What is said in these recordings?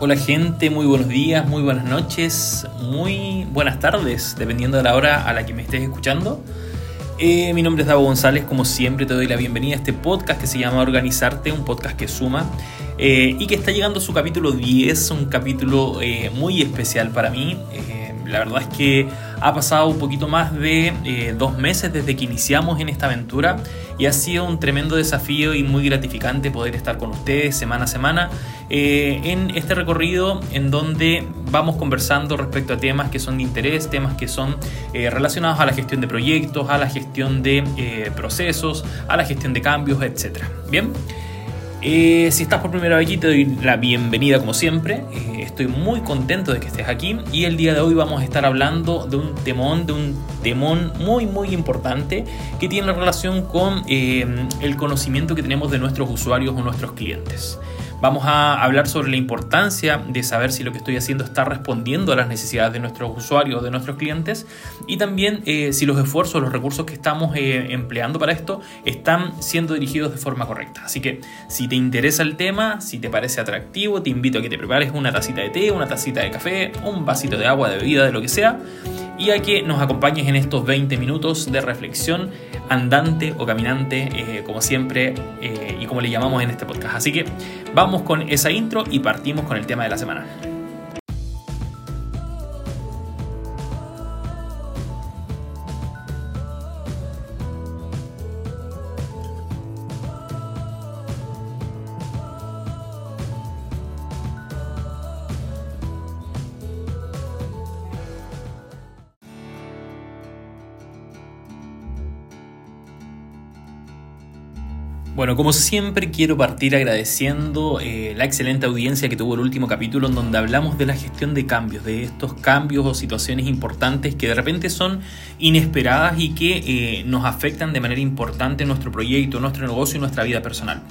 Hola gente, muy buenos días, muy buenas noches, muy buenas tardes, dependiendo de la hora a la que me estés escuchando. Eh, mi nombre es Davo González, como siempre te doy la bienvenida a este podcast que se llama Organizarte, un podcast que suma eh, y que está llegando su capítulo 10, un capítulo eh, muy especial para mí. la verdad es que ha pasado un poquito más de dos meses desde que iniciamos en esta aventura y ha sido un tremendo desafío y muy gratificante poder estar con ustedes semana a semana eh, en este recorrido en donde vamos conversando respecto a temas que son de interés, temas que son eh, relacionados a la gestión de proyectos, a la gestión de eh, procesos, a la gestión de cambios, etc. Bien. Si estás por primera vez aquí, te doy la bienvenida como siempre. estoy muy contento de que estés aquí y el día de hoy vamos a estar hablando de un temón, de un muy muy importante que tiene relación con el conocimiento que tenemos de nuestros usuarios o nuestros clientes. Vamos a hablar sobre la importancia de saber si lo que estoy haciendo está respondiendo a las necesidades de nuestros usuarios, de nuestros clientes, y también eh, si los esfuerzos, los recursos que estamos eh, empleando para esto están siendo dirigidos de forma correcta. Así que si te interesa el tema, si te parece atractivo, te invito a que te prepares una tacita de té, una tacita de café, un vasito de agua, de bebida, de lo que sea, y a que nos acompañes en estos 20 minutos de reflexión andante o caminante, eh, como siempre, y como le llamamos en este podcast. Así que Vamos con esa intro y partimos con el tema de la semana. Bueno, como siempre quiero partir agradeciendo eh, la excelente audiencia que tuvo el último capítulo en donde hablamos de la gestión de cambios, de estos cambios o situaciones importantes que de repente son inesperadas y que eh, nos afectan de manera importante nuestro proyecto, nuestro negocio y nuestra vida personal.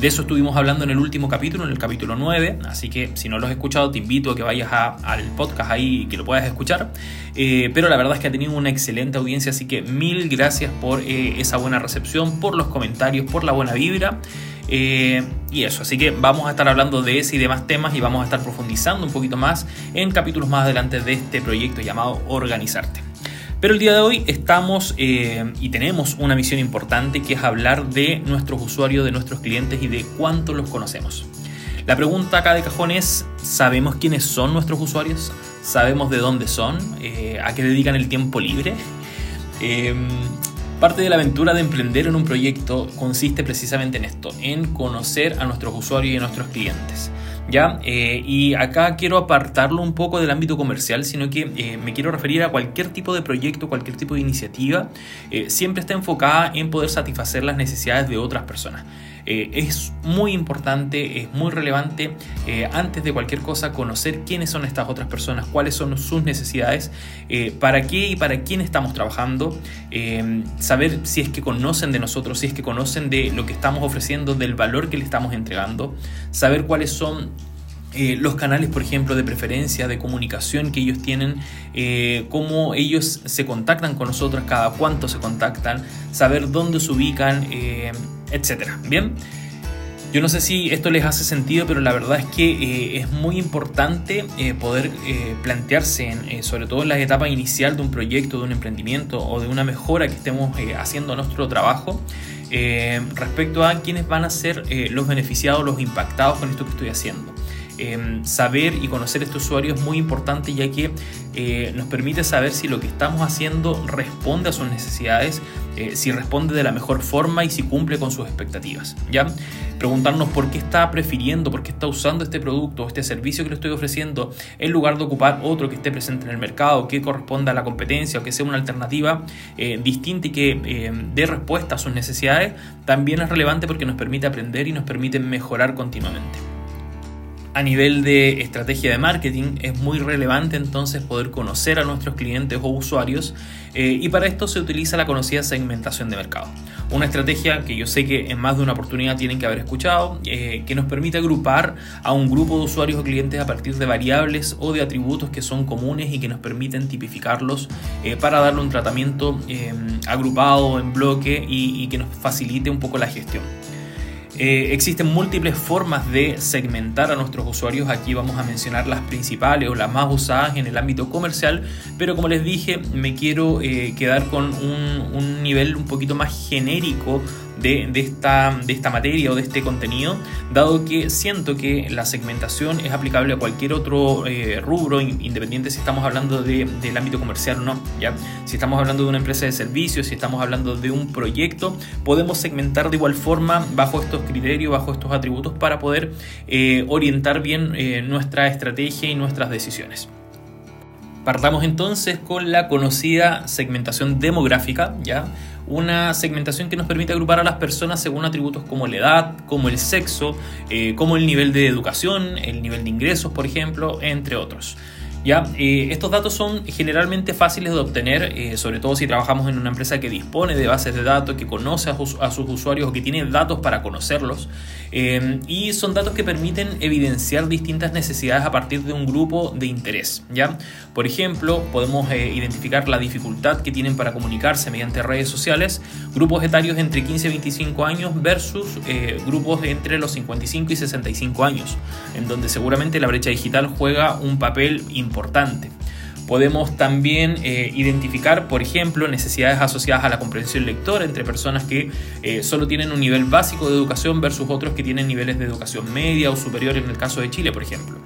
De eso estuvimos hablando en el último capítulo, en el capítulo 9, así que si no lo has escuchado te invito a que vayas al podcast ahí y que lo puedas escuchar. Eh, pero la verdad es que ha tenido una excelente audiencia, así que mil gracias por eh, esa buena recepción, por los comentarios, por la buena vibra. Eh, y eso, así que vamos a estar hablando de ese y demás temas y vamos a estar profundizando un poquito más en capítulos más adelante de este proyecto llamado Organizarte. Pero el día de hoy estamos eh, y tenemos una misión importante que es hablar de nuestros usuarios, de nuestros clientes y de cuánto los conocemos. La pregunta acá de cajón es, ¿sabemos quiénes son nuestros usuarios? ¿Sabemos de dónde son? Eh, ¿A qué dedican el tiempo libre? Em, parte de la aventura de emprender en un proyecto consiste precisamente en esto, en conocer a nuestros usuarios y a nuestros clientes. ¿Ya? Eh, y acá quiero apartarlo un poco del ámbito comercial, sino que eh, me quiero referir a cualquier tipo de proyecto, cualquier tipo de iniciativa, eh, siempre está enfocada en poder satisfacer las necesidades de otras personas. Es muy importante, es muy relevante antes de cualquier cosa conocer quiénes son estas otras personas, cuáles son sus necesidades, para qué y para quién estamos trabajando, saber si es que conocen de nosotros, si es que conocen de lo que estamos ofreciendo, del valor que le estamos entregando, saber cuáles son eh, los canales, por ejemplo, de preferencia, de comunicación que ellos tienen, eh, cómo ellos se contactan con nosotros, cada cuánto se contactan, saber dónde se ubican, eh, etc. Bien, yo no sé si esto les hace sentido, pero la verdad es que es muy importante poder plantearse, sobre todo en la etapa inicial de un proyecto, de un emprendimiento o de una mejora que estemos haciendo nuestro trabajo, respecto a quiénes van a ser los beneficiados, los impactados con esto que estoy haciendo. Em, saber y conocer este usuario es muy importante ya que eh, nos permite saber si lo que estamos haciendo responde a sus necesidades, eh, si responde de la mejor forma y si cumple con sus expectativas. ¿ya? Preguntarnos por qué está prefiriendo, por qué está usando este producto o este servicio que le estoy ofreciendo en lugar de ocupar otro que esté presente en el mercado, que corresponda a la competencia o que sea una alternativa eh, distinta y que dé respuesta a sus necesidades, también es relevante porque nos permite aprender y nos permite mejorar continuamente a nivel de estrategia de marketing es muy relevante entonces poder conocer a nuestros clientes o usuarios eh, y para esto se utiliza la conocida segmentación de mercado. Una estrategia que yo sé que en más de una oportunidad tienen que haber escuchado, eh, que nos permite agrupar a un grupo de usuarios o clientes a partir de variables o de atributos que son comunes y que nos permiten tipificarlos eh, para darle un tratamiento agrupado en bloque y que nos facilite un poco la gestión. Eh, existen múltiples formas de segmentar a nuestros usuarios. Aquí vamos a mencionar las principales o las más usadas en el ámbito comercial, pero como les dije, me quiero eh, quedar con un, un nivel un poquito más genérico de, esta, de esta materia o de este contenido, dado que siento que la segmentación es aplicable a cualquier otro eh, rubro, independiente si estamos hablando del ámbito comercial o no. ¿ya? Si estamos hablando de una empresa de servicios, si estamos hablando de un proyecto, podemos segmentar de igual forma bajo estos criterios, bajo estos atributos para poder eh, orientar bien eh, nuestra estrategia y nuestras decisiones. Partamos entonces con la conocida segmentación demográfica, ¿ya? Una segmentación que nos permite agrupar a las personas según atributos como la edad, como el sexo, eh, como el nivel de educación, el nivel de ingresos, por ejemplo, entre otros. ¿Ya? Eh, estos datos son generalmente fáciles de obtener, eh, sobre todo si trabajamos en una empresa que dispone de bases de datos, que conoce a, sus usuarios o que tiene datos para conocerlos. Eh, y son datos que permiten evidenciar distintas necesidades a partir de un grupo de interés. ¿ya? Por ejemplo, podemos identificar la dificultad que tienen para comunicarse mediante redes sociales, grupos etarios entre 15 y 25 años versus grupos entre los 55 y 65 años, en donde seguramente la brecha digital juega un papel importante importante. Podemos también eh, identificar, por ejemplo, necesidades asociadas a la comprensión lectora entre personas que eh, solo tienen un nivel básico de educación versus otros que tienen niveles de educación media o superior en el caso de Chile, por ejemplo.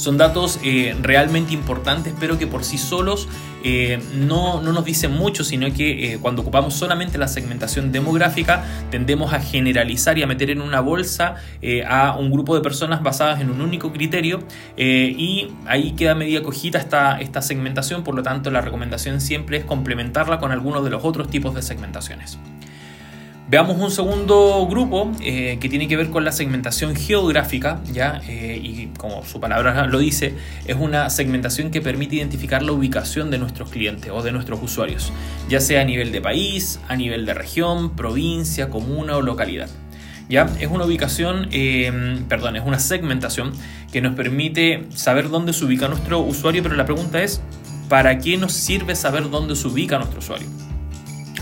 Son datos eh, realmente importantes, pero que por sí solos eh, no, nos dicen mucho, sino que eh, cuando ocupamos solamente la segmentación demográfica, tendemos a generalizar y a meter en una bolsa a un grupo de personas basadas en un único criterio y ahí queda media cojita esta, esta segmentación, por lo tanto la recomendación siempre es complementarla con algunos de los otros tipos de segmentaciones. Veamos un segundo grupo eh, que tiene que ver con la segmentación geográfica, ¿ya? Eh, y como su palabra lo dice, es una segmentación que permite identificar la ubicación de nuestros clientes o de nuestros usuarios, ya sea a nivel de país, a nivel de región, provincia, comuna o localidad. ¿Ya? Es una ubicación, em, perdón, es una segmentación que nos permite saber dónde se ubica nuestro usuario, pero la pregunta es, ¿para qué nos sirve saber dónde se ubica nuestro usuario?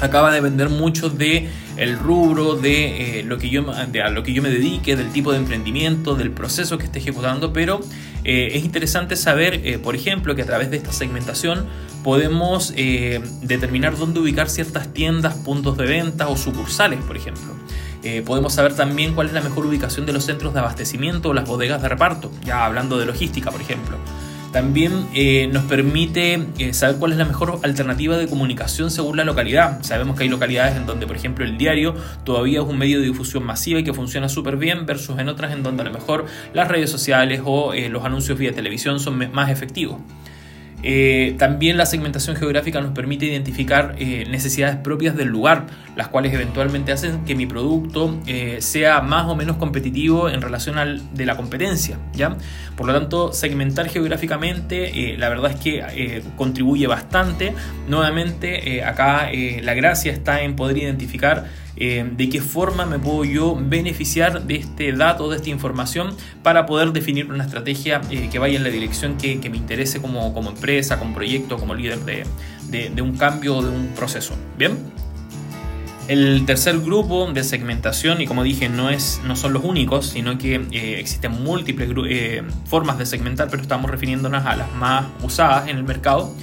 Acaba de depender mucho de el rubro, de, eh, lo que yo, de a lo que yo me dedique, del tipo de emprendimiento, del proceso que esté ejecutando, pero eh, es interesante saber, eh, por ejemplo, que a través de esta segmentación podemos determinar dónde ubicar ciertas tiendas, puntos de venta o sucursales, por ejemplo. podemos saber también cuál es la mejor ubicación de los centros de abastecimiento o las bodegas de reparto, ya hablando de logística, por ejemplo. También eh, nos permite eh, saber cuál es la mejor alternativa de comunicación según la localidad. Sabemos que hay localidades en donde, por ejemplo, el diario todavía es un medio de difusión masiva y que funciona súper bien, versus en otras en donde a lo mejor las redes sociales o eh, los anuncios vía televisión son más efectivos. Eh, también la segmentación geográfica nos permite identificar eh, necesidades propias del lugar, las cuales eventualmente hacen que mi producto eh, sea más o menos competitivo en relación al de la competencia. ¿ya? Por lo tanto, segmentar geográficamente, la verdad es que contribuye bastante. Nuevamente, acá la gracia está en poder identificar eh, de qué forma me puedo yo beneficiar de este dato, de esta información, para poder definir una estrategia eh, que vaya en la dirección que, me interese como, empresa, como proyecto, como líder de, un cambio o de un proceso. Bien. El tercer grupo de segmentación, y como dije, no, es, no son los únicos, sino que eh, existen múltiples formas de segmentar, pero estamos refiriéndonos a las más usadas en el mercado,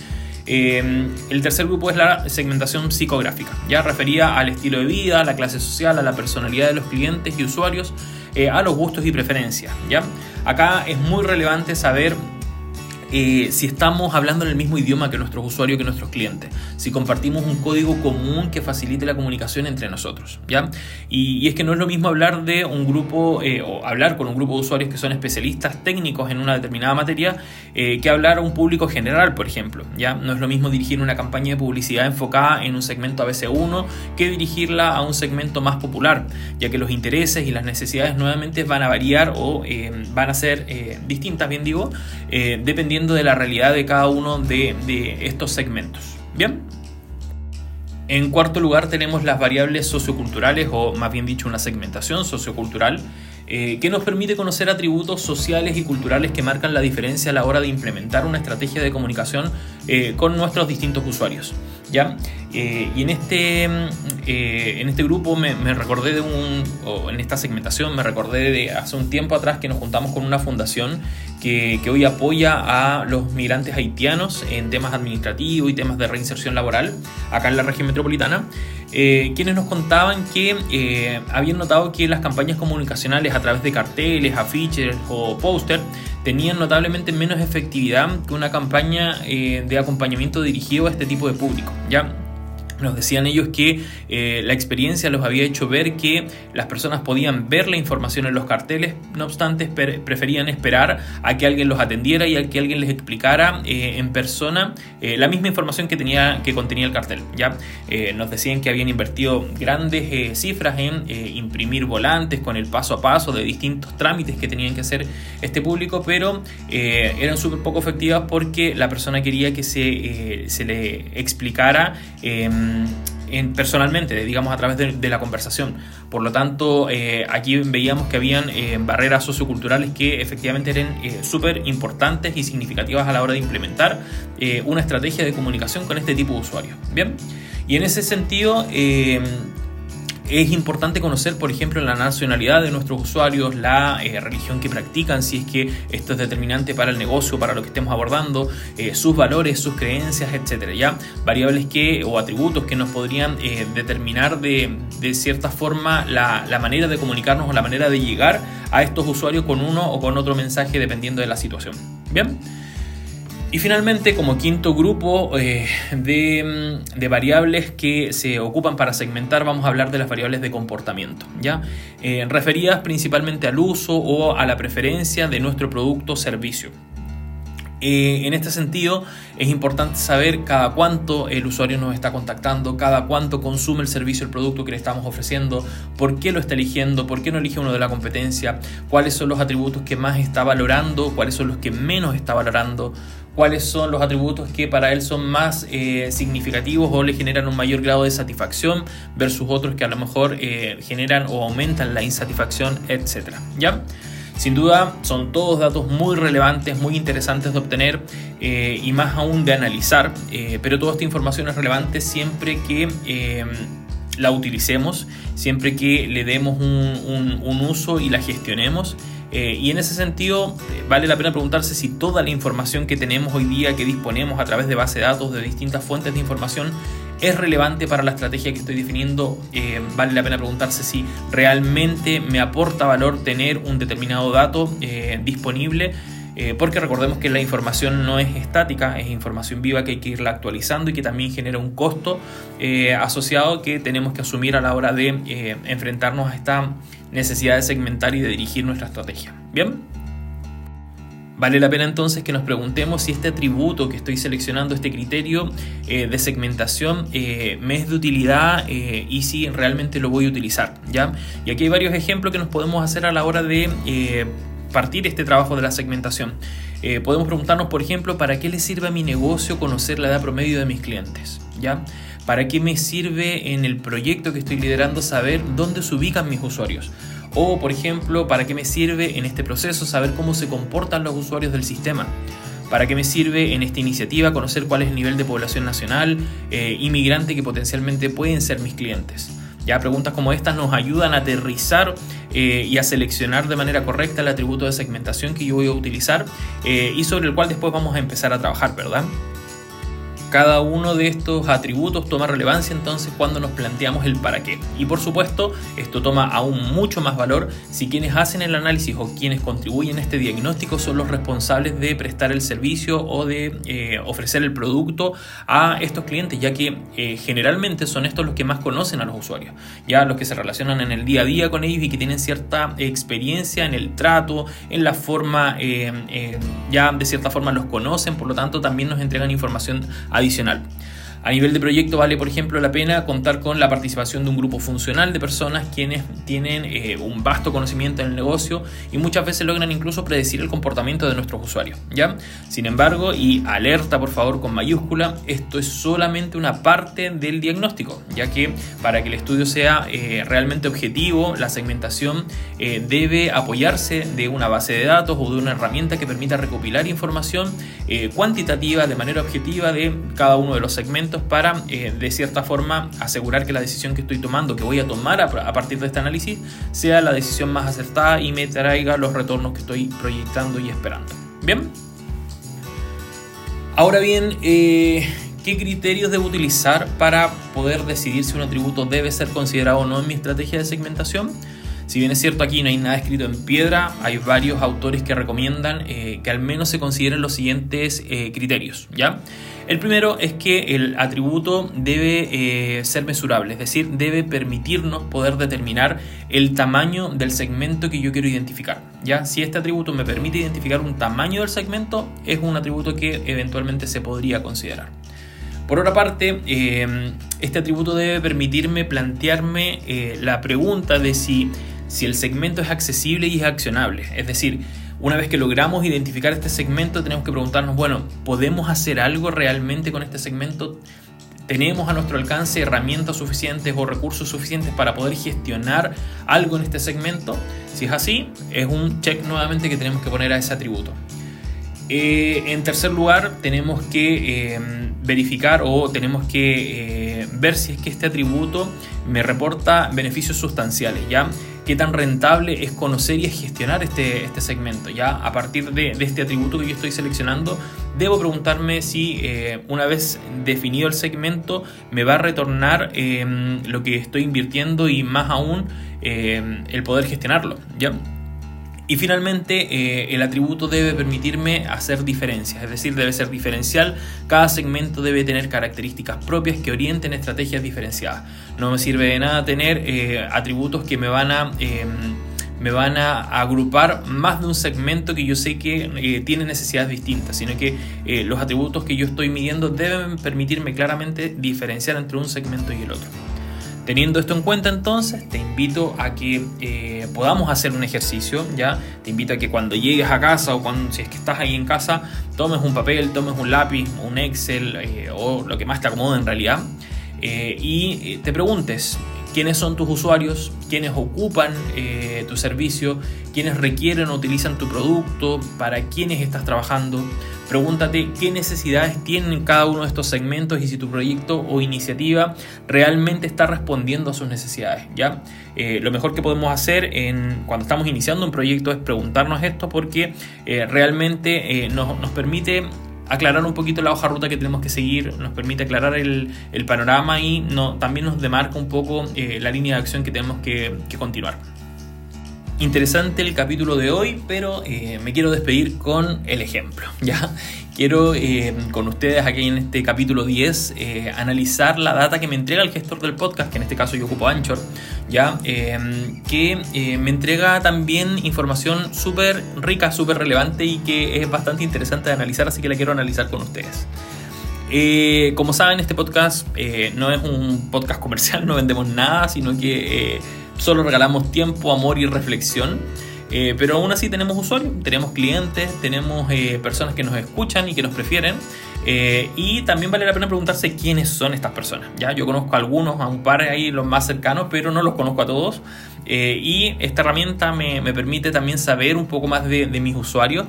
Em, el tercer grupo es la segmentación psicográfica, ya referida al estilo de vida, a la clase social, a la personalidad de los clientes y usuarios, eh, a los gustos y preferencias. ¿ya? Acá es muy relevante saber eh, si estamos hablando en el mismo idioma que nuestros usuarios, que nuestros clientes, si compartimos un código común que facilite la comunicación entre nosotros, ¿ya? Y, es que no es lo mismo hablar de un grupo eh, o hablar con un grupo de usuarios que son especialistas técnicos en una determinada materia eh, que hablar a un público general, por ejemplo, ¿ya? No es lo mismo dirigir una campaña de publicidad enfocada en un segmento ABC1 que dirigirla a un segmento más popular, ya que los intereses y las necesidades nuevamente van a variar o van a ser distintas, bien digo, dependiendo de la realidad de cada uno de, estos segmentos. Bien. En cuarto lugar tenemos las variables socioculturales o más bien dicho una segmentación sociocultural eh, que nos permite conocer atributos sociales y culturales que marcan la diferencia a la hora de implementar una estrategia de comunicación eh, con nuestros distintos usuarios. ¿Ya? Eh, y en este, en este grupo me, recordé de un, o en esta segmentación me recordé de hace un tiempo atrás que nos juntamos con una fundación que, que, hoy apoya a los migrantes haitianos en temas administrativos y temas de reinserción laboral acá en la región metropolitana. Eh, quienes nos contaban que eh, habían notado que las campañas comunicacionales a través de carteles, afiches o póster tenían notablemente menos efectividad que una campaña eh, de acompañamiento dirigido a este tipo de público. ¿ya? Nos decían ellos que eh, la experiencia los había hecho ver que las personas podían ver la información en los carteles, no obstante preferían esperar a que alguien los atendiera y a que alguien les explicara eh, en persona eh, la misma información que, tenía, que contenía el cartel. ¿ya? nos decían que habían invertido grandes cifras en imprimir volantes con el paso a paso de distintos trámites que tenían que hacer este público, pero eran súper poco efectivas porque la persona quería que se, se le explicara em, en, personalmente, digamos a través de, la conversación. Por lo tanto, eh, aquí veíamos que habían eh, barreras socioculturales que efectivamente eran eh, súper importantes y significativas a la hora de implementar una estrategia de comunicación con este tipo de usuarios. Bien, y en ese sentido es importante conocer, por ejemplo, la nacionalidad de nuestros usuarios, la eh, religión que practican, si es que esto es determinante para el negocio, para lo que estemos abordando, eh, sus valores, sus creencias, etcétera. Variables que o atributos que nos podrían eh, determinar de, cierta forma la manera de comunicarnos o la manera de llegar a estos usuarios con uno o con otro mensaje dependiendo de la situación. Bien. Y finalmente, como quinto grupo eh, mm, de, variables que se ocupan para segmentar, vamos a hablar de las variables de comportamiento, ¿ya? Eh, referidas principalmente al uso o a la preferencia de nuestro producto o servicio. Eh, en este sentido, es importante saber cada cuánto el usuario nos está contactando, cada cuánto consume el servicio, el producto que le estamos ofreciendo, por qué lo está eligiendo, por qué no elige uno de la competencia, cuáles son los atributos que más está valorando, cuáles son los que menos está valorando, cuáles son los atributos que para él son más eh, significativos o le generan un mayor grado de satisfacción versus otros que a lo mejor eh, generan o aumentan la insatisfacción, etc. ¿Ya? Sin duda son todos datos muy relevantes, muy interesantes de obtener eh, y más aún de analizar, pero toda esta información es relevante siempre que la utilicemos, siempre que le demos un uso y la gestionemos eh, y en ese sentido, eh, vale la pena preguntarse si toda la información que tenemos hoy día, que disponemos a través de base de datos, de distintas fuentes de información, es relevante para la estrategia que estoy definiendo. Eh, vale la pena preguntarse si realmente me aporta valor tener un determinado dato disponible. Porque recordemos que la información no es estática, es información viva que hay que irla actualizando y que también genera un costo asociado que tenemos que asumir a la hora de enfrentarnos a esta necesidad de segmentar y de dirigir nuestra estrategia. ¿Bien? Vale la pena entonces que nos preguntemos si este atributo que estoy seleccionando, este criterio eh, de segmentación, eh, me es de utilidad eh, y si realmente lo voy a utilizar. ¿ya? Y aquí hay varios ejemplos que nos podemos hacer a la hora de partir este trabajo de la segmentación. podemos preguntarnos, por ejemplo, ¿para qué le sirve a mi negocio conocer la edad promedio de mis clientes? ¿ya? ¿Para qué me sirve en el proyecto que estoy liderando saber dónde se ubican mis usuarios? O, por ejemplo, ¿para qué me sirve en este proceso saber cómo se comportan los usuarios del sistema? ¿Para qué me sirve en esta iniciativa conocer cuál es el nivel de población nacional, eh, inmigrante que potencialmente pueden ser mis clientes? Ya preguntas como estas nos ayudan a aterrizar eh, y a seleccionar de manera correcta el atributo de segmentación que yo voy a utilizar eh, y sobre el cual después vamos a empezar a trabajar, ¿verdad? Cada uno de estos atributos toma relevancia entonces cuando nos planteamos el para qué. Y por supuesto, esto toma aún mucho más valor si quienes hacen el análisis o quienes contribuyen a este diagnóstico son los responsables de prestar el servicio o de eh, ofrecer el producto a estos clientes, ya que eh, generalmente son estos los que más conocen a los usuarios, ya los que se relacionan en el día a día con ellos y que tienen cierta experiencia en el trato, en la forma, eh, ya de cierta forma los conocen, por lo tanto también nos entregan información adicional adicional. A nivel de proyecto vale, por ejemplo, la pena contar con la participación de un grupo funcional de personas quienes tienen eh, un vasto conocimiento en el negocio y muchas veces logran incluso predecir el comportamiento de nuestros usuarios. ¿ya? Sin embargo, y alerta por favor con mayúscula, esto es solamente una parte del diagnóstico, ya que para que el estudio sea eh, realmente objetivo, la segmentación eh, debe apoyarse de una base de datos o de una herramienta que permita recopilar información cuantitativa de manera objetiva de cada uno de los segmentos para, eh, de cierta forma, asegurar que la decisión que estoy tomando, que voy a tomar a, partir de este análisis, sea la decisión más acertada y me traiga los retornos que estoy proyectando y esperando. Bien. Ahora bien, eh, ¿qué criterios debo utilizar para poder decidir si un atributo debe ser considerado o no en mi estrategia de segmentación? Si bien es cierto aquí no hay nada escrito en piedra, hay varios autores que recomiendan eh, que al menos se consideren los siguientes criterios, ¿ya? El primero es que el atributo debe eh, ser mesurable, es decir, debe permitirnos poder determinar el tamaño del segmento que yo quiero identificar. ¿ya? Si este atributo me permite identificar un tamaño del segmento, es un atributo que eventualmente se podría considerar. Por otra parte, eh, este atributo debe permitirme plantearme eh, la pregunta de si, si el segmento es accesible y es accionable. Es decir, una vez que logramos identificar este segmento, tenemos que preguntarnos, bueno, ¿podemos hacer algo realmente con este segmento? ¿Tenemos a nuestro alcance herramientas suficientes o recursos suficientes para poder gestionar algo en este segmento? Si es así, es un check nuevamente que tenemos que poner a ese atributo. Eh, en tercer lugar, tenemos que eh, verificar o tenemos que eh, ver si es que este atributo me reporta beneficios sustanciales, ¿ya? Qué tan rentable es conocer y gestionar este, este segmento. Ya a partir de, este atributo que yo estoy seleccionando, debo preguntarme si eh, una vez definido el segmento me va a retornar em, lo que estoy invirtiendo y más aún em, el poder gestionarlo. ¿ya? Y finalmente, eh, el atributo debe permitirme hacer diferencias, es decir, debe ser diferencial. Cada segmento debe tener características propias que orienten estrategias diferenciadas. No me sirve de nada tener eh, atributos que me van a... Em, me van a agrupar más de un segmento que yo sé que eh, tiene necesidades distintas, sino que los atributos que yo estoy midiendo deben permitirme claramente diferenciar entre un segmento y el otro. Teniendo esto en cuenta entonces, te invito a que eh, podamos hacer un ejercicio, ¿ya? Te invito a que cuando llegues a casa o cuando, si es que estás ahí en casa, tomes un papel, tomes un lápiz, un Excel eh, o lo que más te acomode en realidad eh, y te preguntes, quiénes son tus usuarios, quiénes ocupan tu servicio, quiénes requieren o utilizan tu producto, para quiénes estás trabajando, Pregúntate qué necesidades tienen cada uno de estos segmentos y si tu proyecto o iniciativa realmente está respondiendo a sus necesidades. ¿ya? Eh, lo mejor que podemos hacer en, cuando estamos iniciando un proyecto es preguntarnos esto porque eh, realmente eh, nos, permite aclarar un poquito la hoja ruta que tenemos que seguir, nos permite aclarar el, panorama y no, también nos demarca un poco la línea de acción que tenemos que continuar. Interesante el capítulo de hoy, pero eh, me quiero despedir con el ejemplo. ¿ya? Quiero eh, con ustedes aquí en este capítulo 10 eh, analizar la data que me entrega el gestor del podcast, que en este caso yo ocupo Anchor, ¿ya? que me entrega también información súper rica, súper relevante y que es bastante interesante de analizar, así que la quiero analizar con ustedes. como saben, este podcast no es un podcast comercial, no vendemos nada, sino que solo regalamos tiempo, amor y reflexión. Eh, pero aún así tenemos usuarios, tenemos clientes, tenemos eh, personas que nos escuchan y que nos prefieren. Eh, y también vale la pena preguntarse quiénes son estas personas. ¿ya? Yo conozco a algunos, a un par ahí los más cercanos, pero no los conozco a todos. y esta herramienta me, permite también saber un poco más de, mis usuarios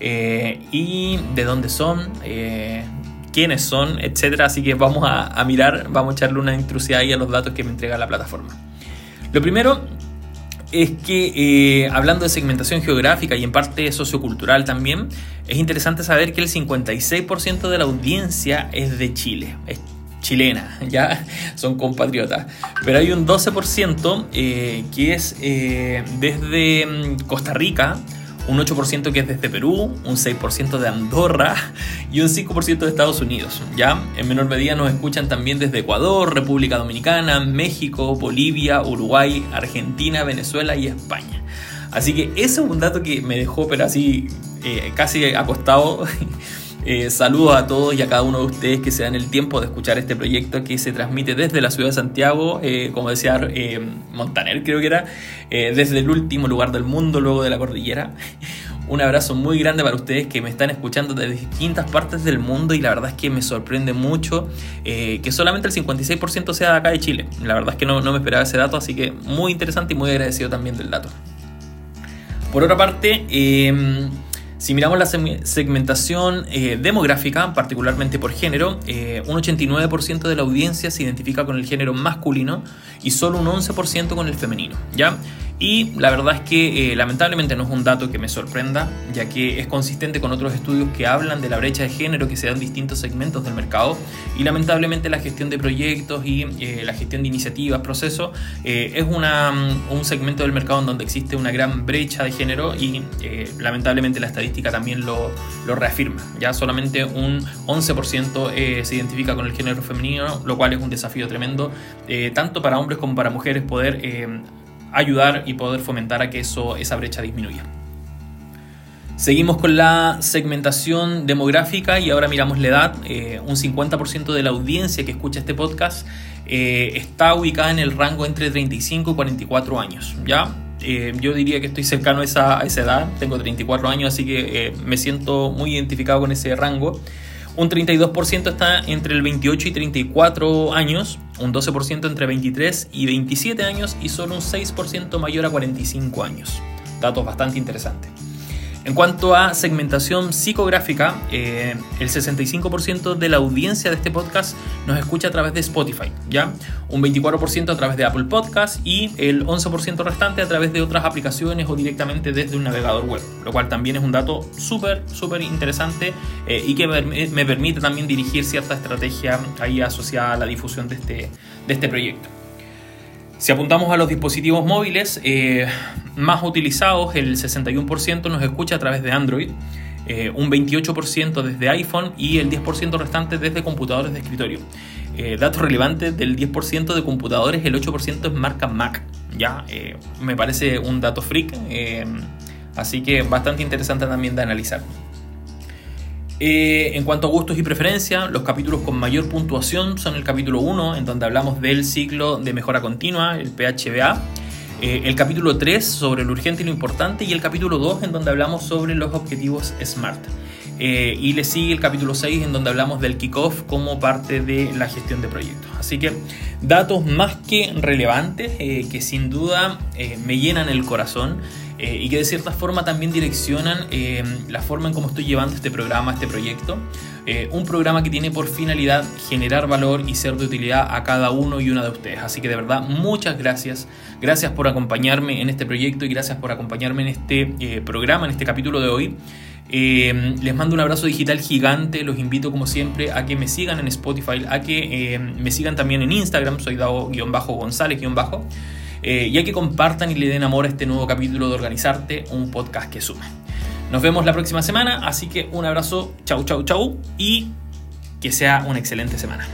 y de dónde son, quiénes son, etc. Así que vamos a, a mirar, vamos a echarle una intrusión ahí a los datos que me entrega la plataforma. Lo primero es que eh, hablando de segmentación geográfica y en parte sociocultural también, es interesante saber que el 56% de la audiencia es de Chile, es chilena, ya son compatriotas, pero hay un 12% eh, que es eh, desde mm, Costa Rica, un 8% que es desde Perú, un 6% de Andorra y un 5% de Estados Unidos. ¿ya? En menor medida nos escuchan también desde Ecuador, República Dominicana, México, Bolivia, Uruguay, Argentina, Venezuela y España. Así que ese es un dato que me dejó, pero así eh, casi acostado. Eh, saludos a todos y a cada uno de ustedes que se dan el tiempo de escuchar este proyecto que se transmite desde la ciudad de Santiago, eh, como decía eh, Montaner, creo que era, desde el último lugar del mundo, luego de la cordillera. Un abrazo muy grande para ustedes que me están escuchando desde distintas partes del mundo y la verdad es que me sorprende mucho que solamente el 56% sea de acá de Chile. La verdad es que no, no me esperaba ese dato, así que muy interesante y muy agradecido también del dato. Por otra parte, si miramos la segmentación eh, demográfica, particularmente por género, eh, un 89% de la audiencia se identifica con el género masculino y solo un 11% con el femenino. ¿ya? Y la verdad es que eh, lamentablemente no es un dato que me sorprenda, ya que es consistente con otros estudios que hablan de la brecha de género que se da en distintos segmentos del mercado. Y lamentablemente la gestión de proyectos y eh, la gestión de iniciativas, procesos, eh, es una, mm, un segmento del mercado en donde existe una gran brecha de género y lamentablemente la estadística también lo, lo, reafirma. Ya solamente un 11% se identifica con el género femenino, lo cual es un desafío tremendo, tanto para hombres como para mujeres poder ayudar y poder fomentar a que eso, esa brecha disminuya. Seguimos con la segmentación demográfica y ahora miramos la edad. Eh, un 50% de la audiencia que escucha este podcast eh, está ubicada en el rango entre 35 y 44 años. ¿ya? Eh, yo diría que estoy cercano a esa, a esa, edad, tengo 34 años, así que me siento muy identificado con ese rango. Un 32% está entre el 28 y 34 años, un 12% entre 23 y 27 años y solo un 6% mayor a 45 años. Datos bastante interesantes. En cuanto a segmentación psicográfica, eh, el 65% de la audiencia de este podcast nos escucha a través de Spotify, ¿ya? Un 24% a través de Apple Podcast y el 11% restante a través de otras aplicaciones o directamente desde un navegador web, lo cual también es un dato súper, súper interesante eh, y que me permite también dirigir cierta estrategia ahí asociada a la difusión de este, de este proyecto. Si apuntamos a los dispositivos móviles eh, más utilizados, el 61% nos escucha a través de Android, eh, un 28% desde iPhone y el 10% restante desde computadores de escritorio. Eh, datos relevantes del 10% de computadores, el 8% es marca Mac. Ya, me parece un dato freak, así que bastante interesante también de analizar. Eh, en cuanto a gustos y preferencias, los capítulos con mayor puntuación son el capítulo 1, en donde hablamos del ciclo de mejora continua, el PHBA, eh, el capítulo 3 sobre lo urgente y lo importante, y el capítulo 2 en donde hablamos sobre los objetivos SMART. Eh, y le sigue el capítulo 6 en donde hablamos del kickoff como parte de la gestión de proyectos. Así que datos más que relevantes que sin duda me llenan el corazón eh, y que de cierta forma también direccionan eh, la forma en cómo estoy llevando este programa, este proyecto. Eh, un programa que tiene por finalidad generar valor y ser de utilidad a cada uno y una de ustedes. Así que de verdad, muchas gracias. Gracias por acompañarme en este proyecto y gracias por acompañarme en este programa, en este capítulo de hoy. les mando un abrazo digital gigante, los invito como siempre a que me sigan en Spotify, a que me sigan también en Instagram, soy Dao-González-Bajo. Eh, y a que compartan y le den amor a este nuevo capítulo de Organizarte, un podcast que suma. Nos vemos la próxima semana, así que un abrazo, chau, chau, chau, y que sea una excelente semana.